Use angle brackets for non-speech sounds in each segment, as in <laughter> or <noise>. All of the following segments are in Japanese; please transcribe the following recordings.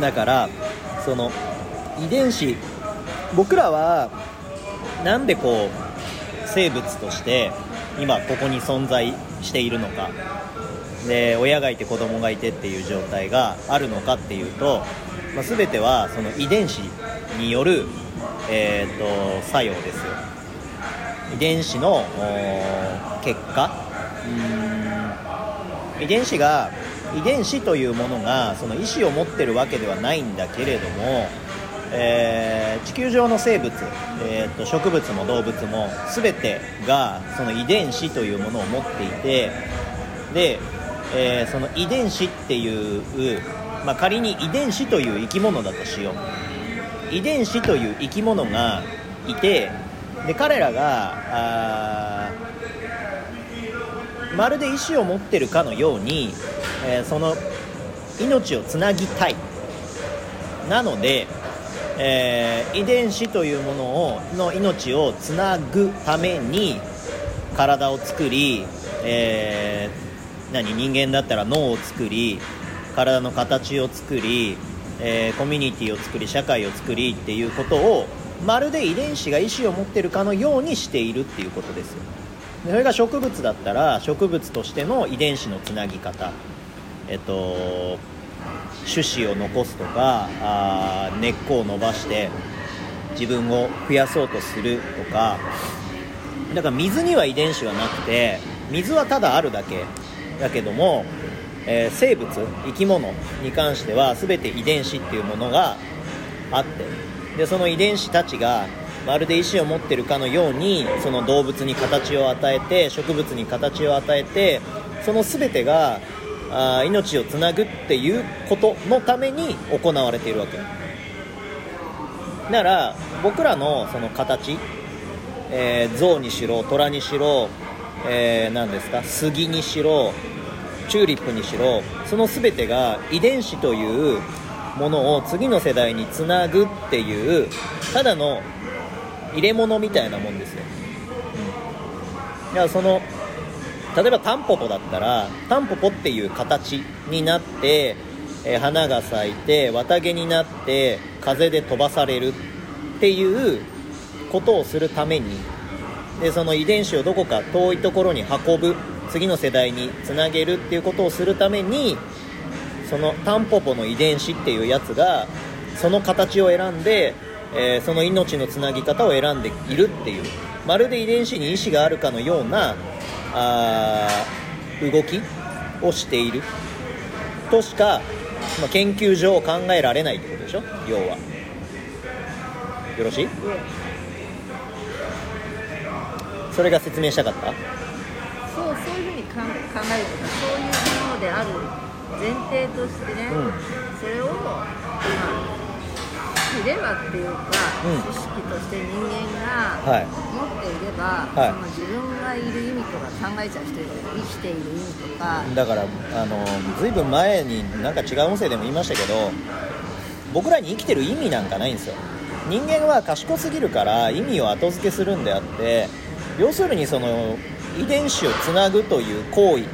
だからその遺伝子僕らはなんでこう生物として今ここに存在しているのか。で親がいて子供がいてっていう状態があるのかっていうと、まあ、全てはその遺伝子による、えーと、作用ですよ。遺伝子の結果。うん。遺伝子が遺伝子というものがその意思を持ってるわけではないんだけれども、えー、地球上の生物、えーと、植物も動物も全てがその遺伝子というものを持っていてで、えー、その遺伝子っていう、まあ、仮に遺伝子という生き物だとしよう。遺伝子という生き物がいてで彼らがまるで意思を持ってるかのようにえー、その命をつなぎたい。なので、えー、遺伝子というものをの命をつなぐために体を作り、えー、何人間だったら脳を作り体の形を作り、えー、コミュニティを作り社会を作りっていうことをまるで遺伝子が意思を持ってるかのようにしているっていうことですよ。それが植物だったら植物としての遺伝子のつなぎ方。えっと種子を残すとかあ根っこを伸ばして自分を増やそうとするとか。だから水には遺伝子はなくて水はただあるだけ。だけども、えー、生物生き物に関しては全て遺伝子っていうものがあって。でその遺伝子たちがまるで意思を持ってるかのようにその動物に形を与えて植物に形を与えてその全てがあ命をつなぐっていうことのために行われているわけ。だから僕らのその形、えー、象にしろ虎にしろ、えー、何ですか杉にしろチューリップにしろその全てが遺伝子というものを次の世代につなぐっていうただの入れ物みたいなもんですよ、うん、だからその例えばタンポポだったらタンポポっていう形になって、えー、花が咲いて綿毛になって風で飛ばされるっていうことをするためにでその遺伝子をどこか遠いところに運ぶ次の世代につなげるっていうことをするためにそのタンポポの遺伝子っていうやつがその形を選んで、えー、その命のつなぎ方を選んでいるっていう。まるで遺伝子に意思があるかのようなあ動きをしているとしか、まあ、研究上考えられないってことでしょ？要は。よろしい、それが説明したかった？そうそういうふうに考えるとかそういうものである前提としてね、うん、それを、まあればっていうか、うん、知識として人間が持っていれば、はい、その自分がいる意味とか考えちゃう人いる生きている意味とかだからあのずいぶん前になんか違う音声でも言いましたけど僕らに生きてる意味なんかないんですよ。人間は賢すぎるから意味を後付けするんであって要するにその遺伝子をつなぐという行為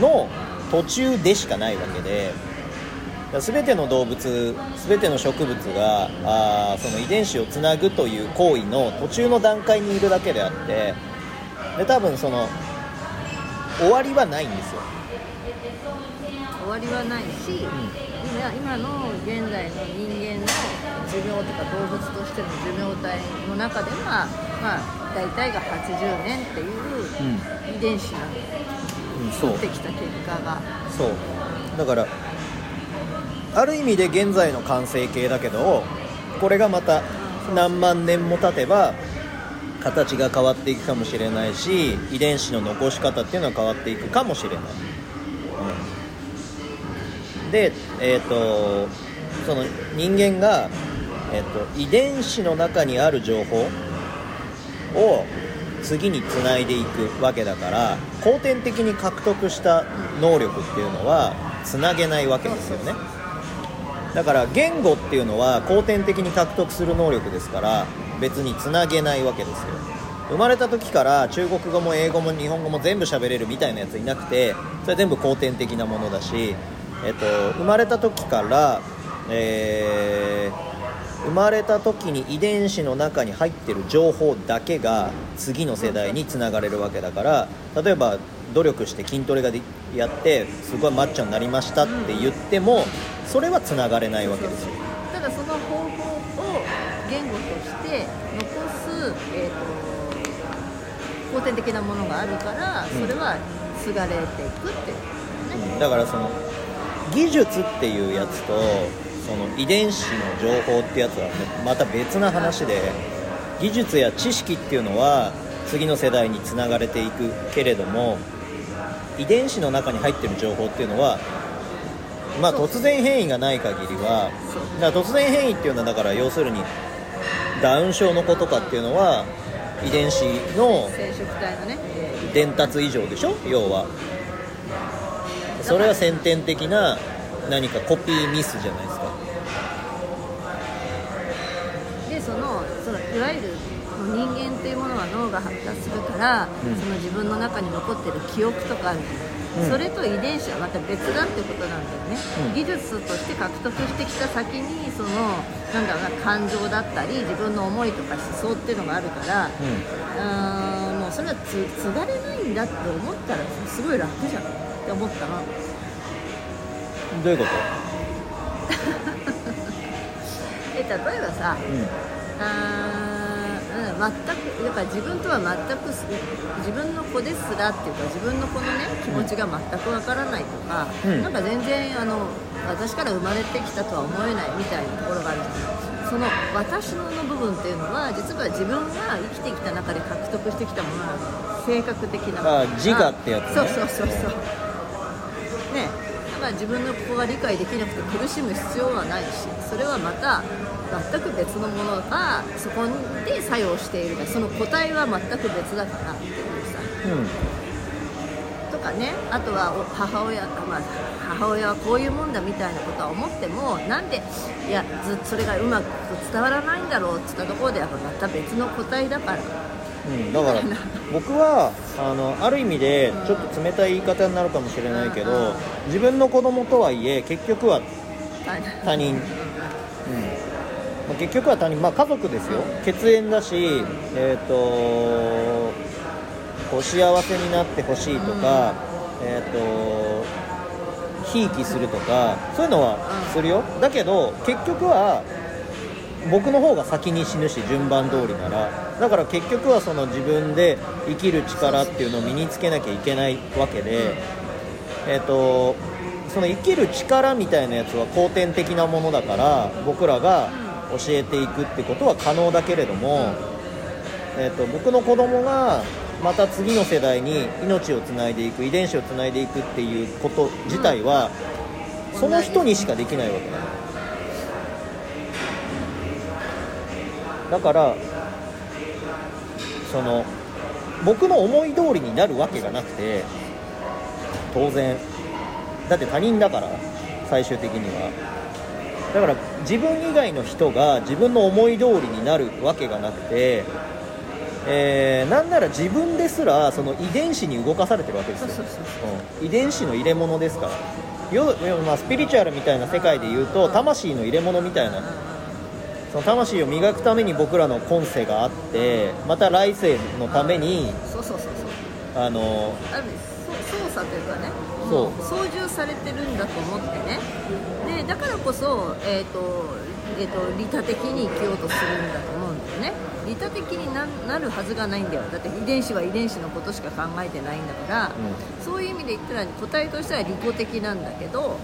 の途中でしかないわけで全ての動物全ての植物があその遺伝子をつなぐという行為の途中の段階にいるだけであってで多分その終わりはないんですよ。終わりはないし、うん、今今の現在の人間の寿命とか動物としての寿命体の中では、まあ、大体が80年っていう遺伝子なんで、う。ん、取ってきた結果が。そう。だからある意味で現在の完成形だけどこれがまた何万年も経てば形が変わっていくかもしれないし遺伝子の残し方っていうのは変わっていくかもしれない、うん、でえっ、ー、とその人間が、えーと、遺伝子の中にある情報を次につないでいくわけだから後天的に獲得した能力っていうのはつなげないわけですよね。だから言語っていうのは後天的に獲得する能力ですから別につなげないわけですよ。生まれた時から中国語も英語も日本語も全部喋れるみたいなやついなくてそれ全部後天的なものだし、えっと、生まれた時から、えー生まれた時に遺伝子の中に入ってる情報だけが次の世代につながれるわけだから例えば努力して筋トレがでやってすごいマッチョになりましたって言ってもそれはつながれないわけですよ。ただその方法を言語として残す、えーと後天的なものがあるからそれは継がれていくっていうことね、だからその技術っていうやつとその遺伝子の情報ってやつはまた別な話で技術や知識っていうのは次の世代につながれていくけれども遺伝子の中に入ってる情報っていうのはまあ突然変異がない限りはだから突然変異っていうのはだから要するにダウン症の子とかっていうのは遺伝子の伝達異常でしょ？要は。それは先天的な何かコピーミスじゃないですかでそのそのいわゆる人間っていうものは脳が発達するから、うん。その自分の中に残ってる記憶とかある、うん。それと遺伝子はまた別だってことなんだよね、うん。技術として獲得してきた先にそのなんだろうな感情だったり自分の思いとか思想っていうのがあるから、うん。もうそれはつ継がれないんだって思ったらすごい楽じゃんって思ったの。んどういうこと？<laughs> え例えばさ、うん、全くだから自分とは全くす自分の子ですらっていうか自分の子のね気持ちが全くわからないとか、うん。なんか全然あの私から生まれてきたとは思えないみたいなところがあるじゃない。その私のの部分っていうのは実は自分が生きてきた中で獲得してきたものなの。性格的なものあ自我ってやつね。そうそうそうそう。ねだから自分の子が理解できなくて苦しむ必要はないしそれはまた全く別のものがそこで作用しているその個体は全く別だからっていうさ。とかねあとはお母親、まあ、母親はこういうもんだみたいなことは思ってもなんでいやずそれがうまく伝わらないんだろうって言ったところでやっぱまた別の個体だからうん、だから僕はあのある意味でちょっと冷たい言い方になるかもしれないけうん。ど自分の子供とはいえ結局は大他人、うん。まあ結局は他人、まあ、家族ですよ。血縁だし、えー、とこう幸せになってほしいとか、えー、とひいきするとかそういうのはするよ。だけど結局は僕の方が先に死ぬし順番通りならだから結局はその自分で生きる力っていうのを身につけなきゃいけないわけで、えー、とその生きる力みたいなやつは後天的なものだから僕らが教えていくってことは可能だけれども、えー、と僕の子供がまた次の世代に命をつないでいく遺伝子をつないでいくっていうこと自体は、その人にしかできないわけなのだからその僕の思い通りになるわけがなくて当然。だって他人だから最終的には。だから自分以外の人が自分の思い通りになるわけがなくて、えーなんなら自分ですらその遺伝子に動かされてるわけですよ。そうん。遺伝子の入れ物ですから。よよまあ、スピリチュアルみたいな世界で言うと魂の入れ物みたいなその魂を磨くために僕らの今世があってまた来世のためにそうそうそうそう。あのある意味そう操作というかねそう。も操縦されてるんだと思ってね。でだからこそ、えーとえー、と利他的に生きようとするんだと思うんだよね。利他的にななるはずがないんだよ。だって遺伝子は遺伝子のことしか考えてないんだから、うそういう意味で言ったら個体としては利己的なんだけど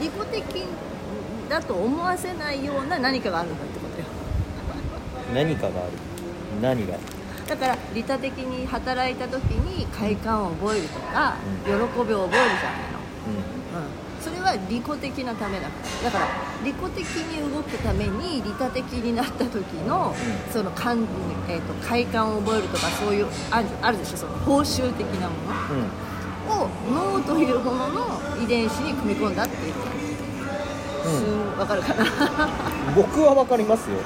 利己的だと思わせないような何かがあるんだってことよ。うん、何かがある？何が？だから利他的に働いた時に快感を覚えるとか、うん。喜びを覚えるじゃないの、ううん、それは利己的なためだからだから利己的に動くために利他的になった時の、うん。その感、えー、と快感を覚えるとかそういうあるあるでしょ？その報酬的なものを脳というものの遺伝子に組み込んだっていう。うんわかるかな。僕は分かりますよ。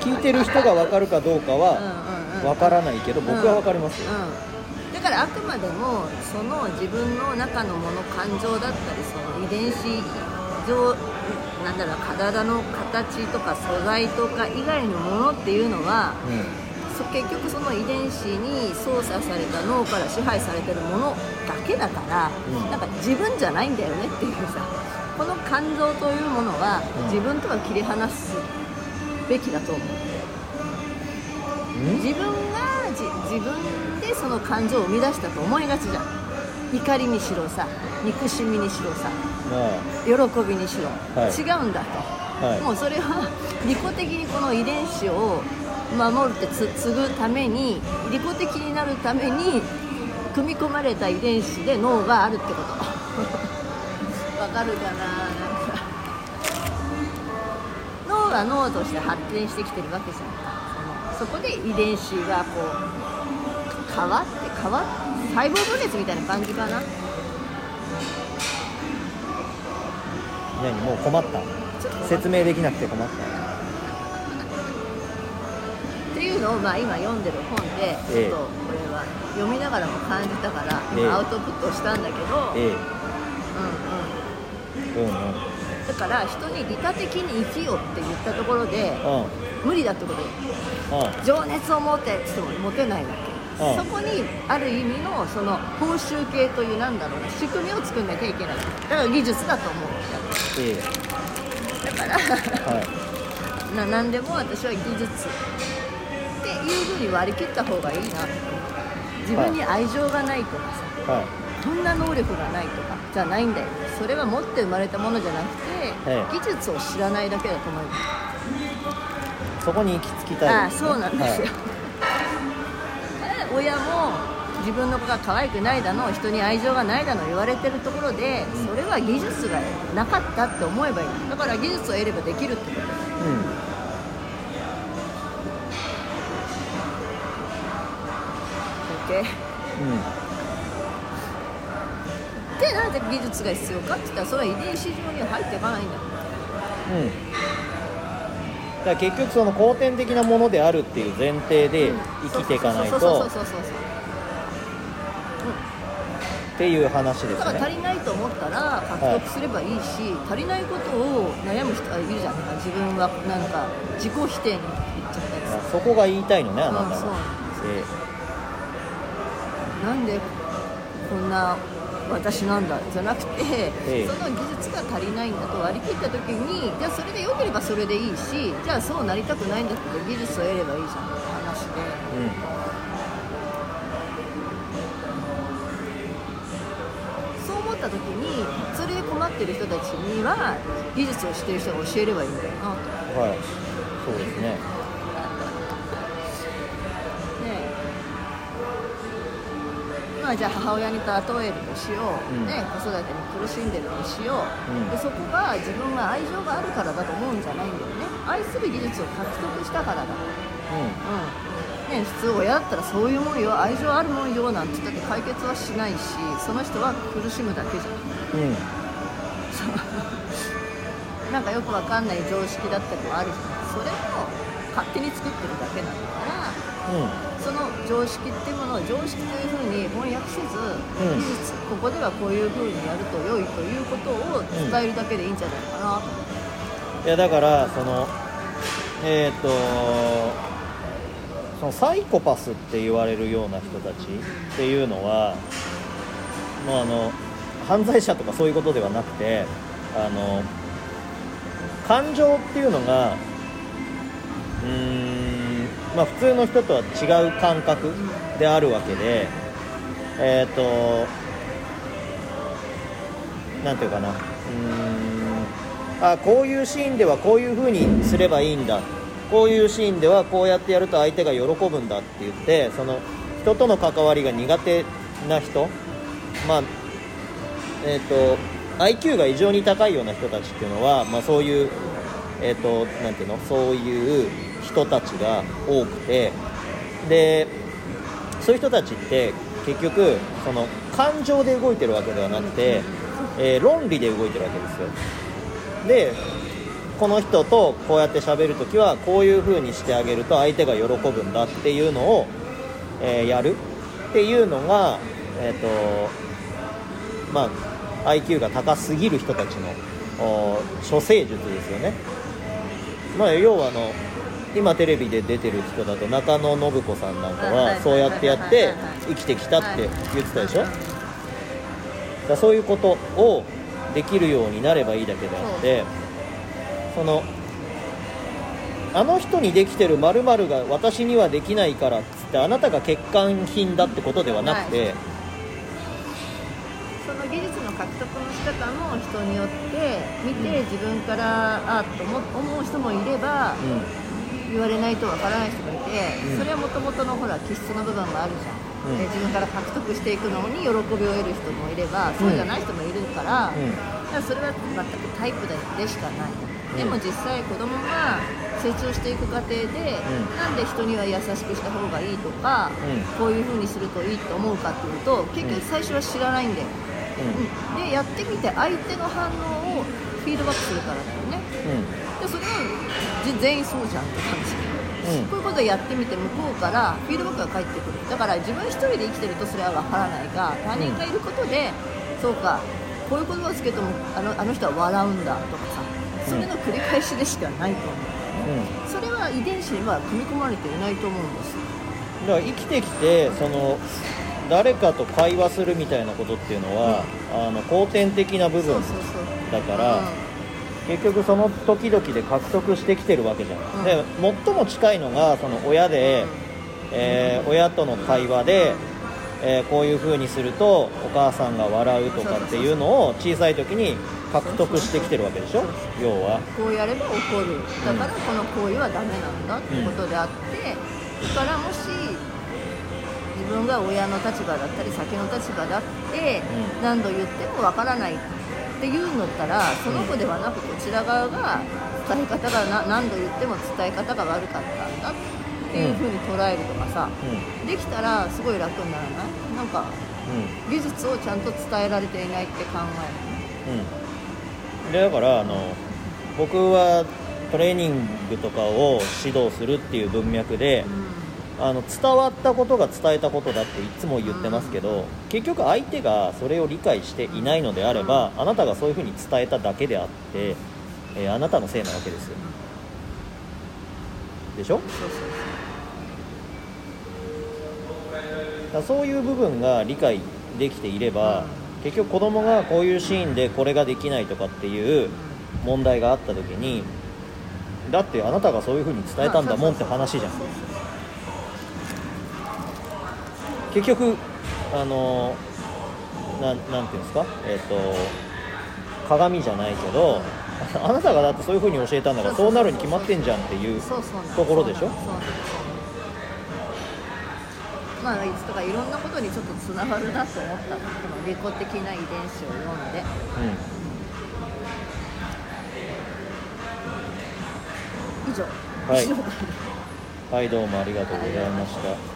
聞いてる人が分かるかどうかはうんうんうん。分からないけど僕は分かりますよ、うん、だからあくまでもその自分の中のもの感情だったりその遺伝子上なんだろう体の形とか素材とか以外のものっていうのはそ結局その遺伝子に操作された脳から支配されてるものだけだから、うん。なんか自分じゃないんだよねっていうさこの感情というものはうん。自分とは切り離すべきだと思う。うん？自分がじ自分でその感情を生み出したと思いがちじゃん。怒りにしろさ憎しみにしろさま喜びにしろ、はい。違うんだと、あはい。もうそれは <laughs> 利己的にこの遺伝子を守るってつ継ぐために利己的になるために組み込まれた遺伝子で脳があるってこと。わかるかな。なんか脳は脳として発展してきてるわけじゃん。そこで遺伝子がこう変わって変わって細胞分裂みたいな感じかな。何もう困った。説明できなくて困った。っていうのをまあ今読んでる本でちえ。えょっとこれは読みながらも感じたからアウトプットしたんだけど、ええ。うんうん、うんうんだから人に利他的に生きようって言ったところでうん。無理だってことよ。うん。情熱を持ってっっても持てないわけ、うん。そこにある意味のその報酬系というなんだろうな仕組みを作んなきゃいけない。だから技術だと思う。ええ。だからはい。<laughs> な何でも私は技術っていうふうに割り切った方がいいな自分に愛情がないとかさ、はいこんな能力がないとかじゃないんだよ。それは持って生まれたものじゃなくて、ええ。技術を知らないだけだと思いますそこに行き着きたい。ああそうなんですよ、親も自分の子が可愛くないだの人に愛情がないだの言われてるところでうん。それは技術がなかったって思えばいい。だから技術を得ればできるってこと。はい、OK うんうんでなぜ技術が必要かって言ったらそれは遺伝子上には入っていかないんだようん。だから結局その後天的なものであるっていう前提で生きていかないとそうそうそうそうっていう話ですだから足ねりないと思ったら獲得すればいいし、足りないことを悩む人はいるじゃん自分はなんか自己否定にいっちゃったりそこが言いたいのねあなたうんそう。なんでこんな私なんだじゃなくて、ええ。その技術が足りないんだと割り切った時にじゃあそれで良ければそれでいいしじゃあそうなりたくないんだったら技術を得ればいいじゃんって話で。えそう思った時にそれで困ってる人たちには技術を知ってる人が教えればいいんだよなと。うんはい。そうですねねえまあじゃあ母親に例えるとしよう、うん。ね、子育てに苦しんでるとしよう、うん。でそこが自分は愛情があるからだと思うんじゃないんだよね。愛する技術を獲得したからだ。うん。ね、普通親だったらそういうもんよ愛情あるもんよなんて言ったって解決はしないしその人は苦しむだけじゃん。うん。う <laughs> んなんかよくわかんない常識だったりもあるじゃん。それも勝手に作ってるだけなんだから。うん常識っていうものを常識というふうに翻訳せず、ん。技術ここではこういうふうにやると良いということを伝えるだけでいいんじゃないかな。と、いやだからそのえっ、とそのサイコパスって言われるような人たちっていうのはもうあの犯罪者とかそういうことではなくてあの感情っていうのがうーんまあ普通の人とは違う感覚であるわけでえっ、となんていうかな。うーんあこういうシーンではこういう風にすればいいんだ。こういうシーンではこうやってやると相手が喜ぶんだって言ってその人との関わりが苦手な人まあえっ、と IQ が異常に高いような人たちっていうのは、まあ、そういうえっ、となんていうの？そういう人たちが多くてでそういう人たちって結局その感情で動いてるわけではなくて、えー論理で動いてるわけですよ。でこの人とこうやって喋るときはこういう風にしてあげると相手が喜ぶんだっていうのを、えーやる。っていうのが、えーとまあ、IQ が高すぎる人たちの処世術ですよね、まあ、要はあの今テレビで出てる人だと中野信子さんなんかはそうやってやって生きてきたって言ってたでしょ？だそういうことをできるようになればいいだけであってそのあの人にできてる〇〇が私にはできないからっつってあなたが欠陥品だってことではなくて、その技術の獲得の仕方も人によって見て自分からああと思思う人もいれば言われないとわからない人もいてうん。それはもともとのほら気質の部分もあるじゃん、うん。で自分から獲得していくのに喜びを得る人もいればそうじゃない人もいるから,、うん。だからそれは全くタイプででしかない、ん。でも実際子供が成長していく過程で、ん。なんで人には優しくした方がいいとか、うん。こういう風にするといいと思うかっていうと結局最初は知らないんだよ、うでやってみて相手の反応をフィードバックするからだよね全員そうじゃんって感じ、うん。こういうことをやってみて向こうからフィードバックが返ってくる。だから自分一人で生きてるとそれは分からないが他人がいることで、そうかこういう言葉をつけてもあのあの人は笑うんだとかさそれの繰り返しでしかないと思う、うん。それは遺伝子には組み込まれていないと思うんです。よだから生きてきてその誰かと会話するみたいなことっていうのは、あの後天的な部分だから、結局その時々で獲得してきてるわけじゃん、うん。で最も近いのがその親で、えー親との会話で、えーこういう風にするとお母さんが笑うとかっていうのを小さい時に獲得してきてるわけでしょ？要は。こうやれば怒る。だからこの行為はダメなんだってことであって、だからもし自分が親の立場だったり先の立場だってうん。何度言ってもわからないっていうんだったらその子ではなくこちら側が伝え方がな何度言っても伝え方が悪かったんだっていうふうに捉えるとかさ、うできたらすごい楽にならない？なんかんうん。技術をちゃんと伝えられていないって考うん、でだからあの僕はトレーニングとかを指導するっていう文脈でえる、あの伝わったことが伝えたことだっていつも言ってますけど結局相手がそれを理解していないのであればあなたがそういうふうに伝えただけであって、えーあなたのせいなわけですよ。でしょ？そうだそういう部分が理解できていれば結局子供がこういうシーンでこれができないとかっていう問題があった時にだってあなたがそういうふうに伝えたんだもんって話じゃん。そうそう結局あのなんなんていうんですか？えっ、と鏡じゃないけど <laughs> あなたがだってそういうふうに教えたんだからそうなるに決まってんじゃんっていうところでしょ？まあいつとかいろんなことにちょっとつながるなと思ったの。この利己的な遺伝子を読んで。以上。はい。はいどうもありがとうございました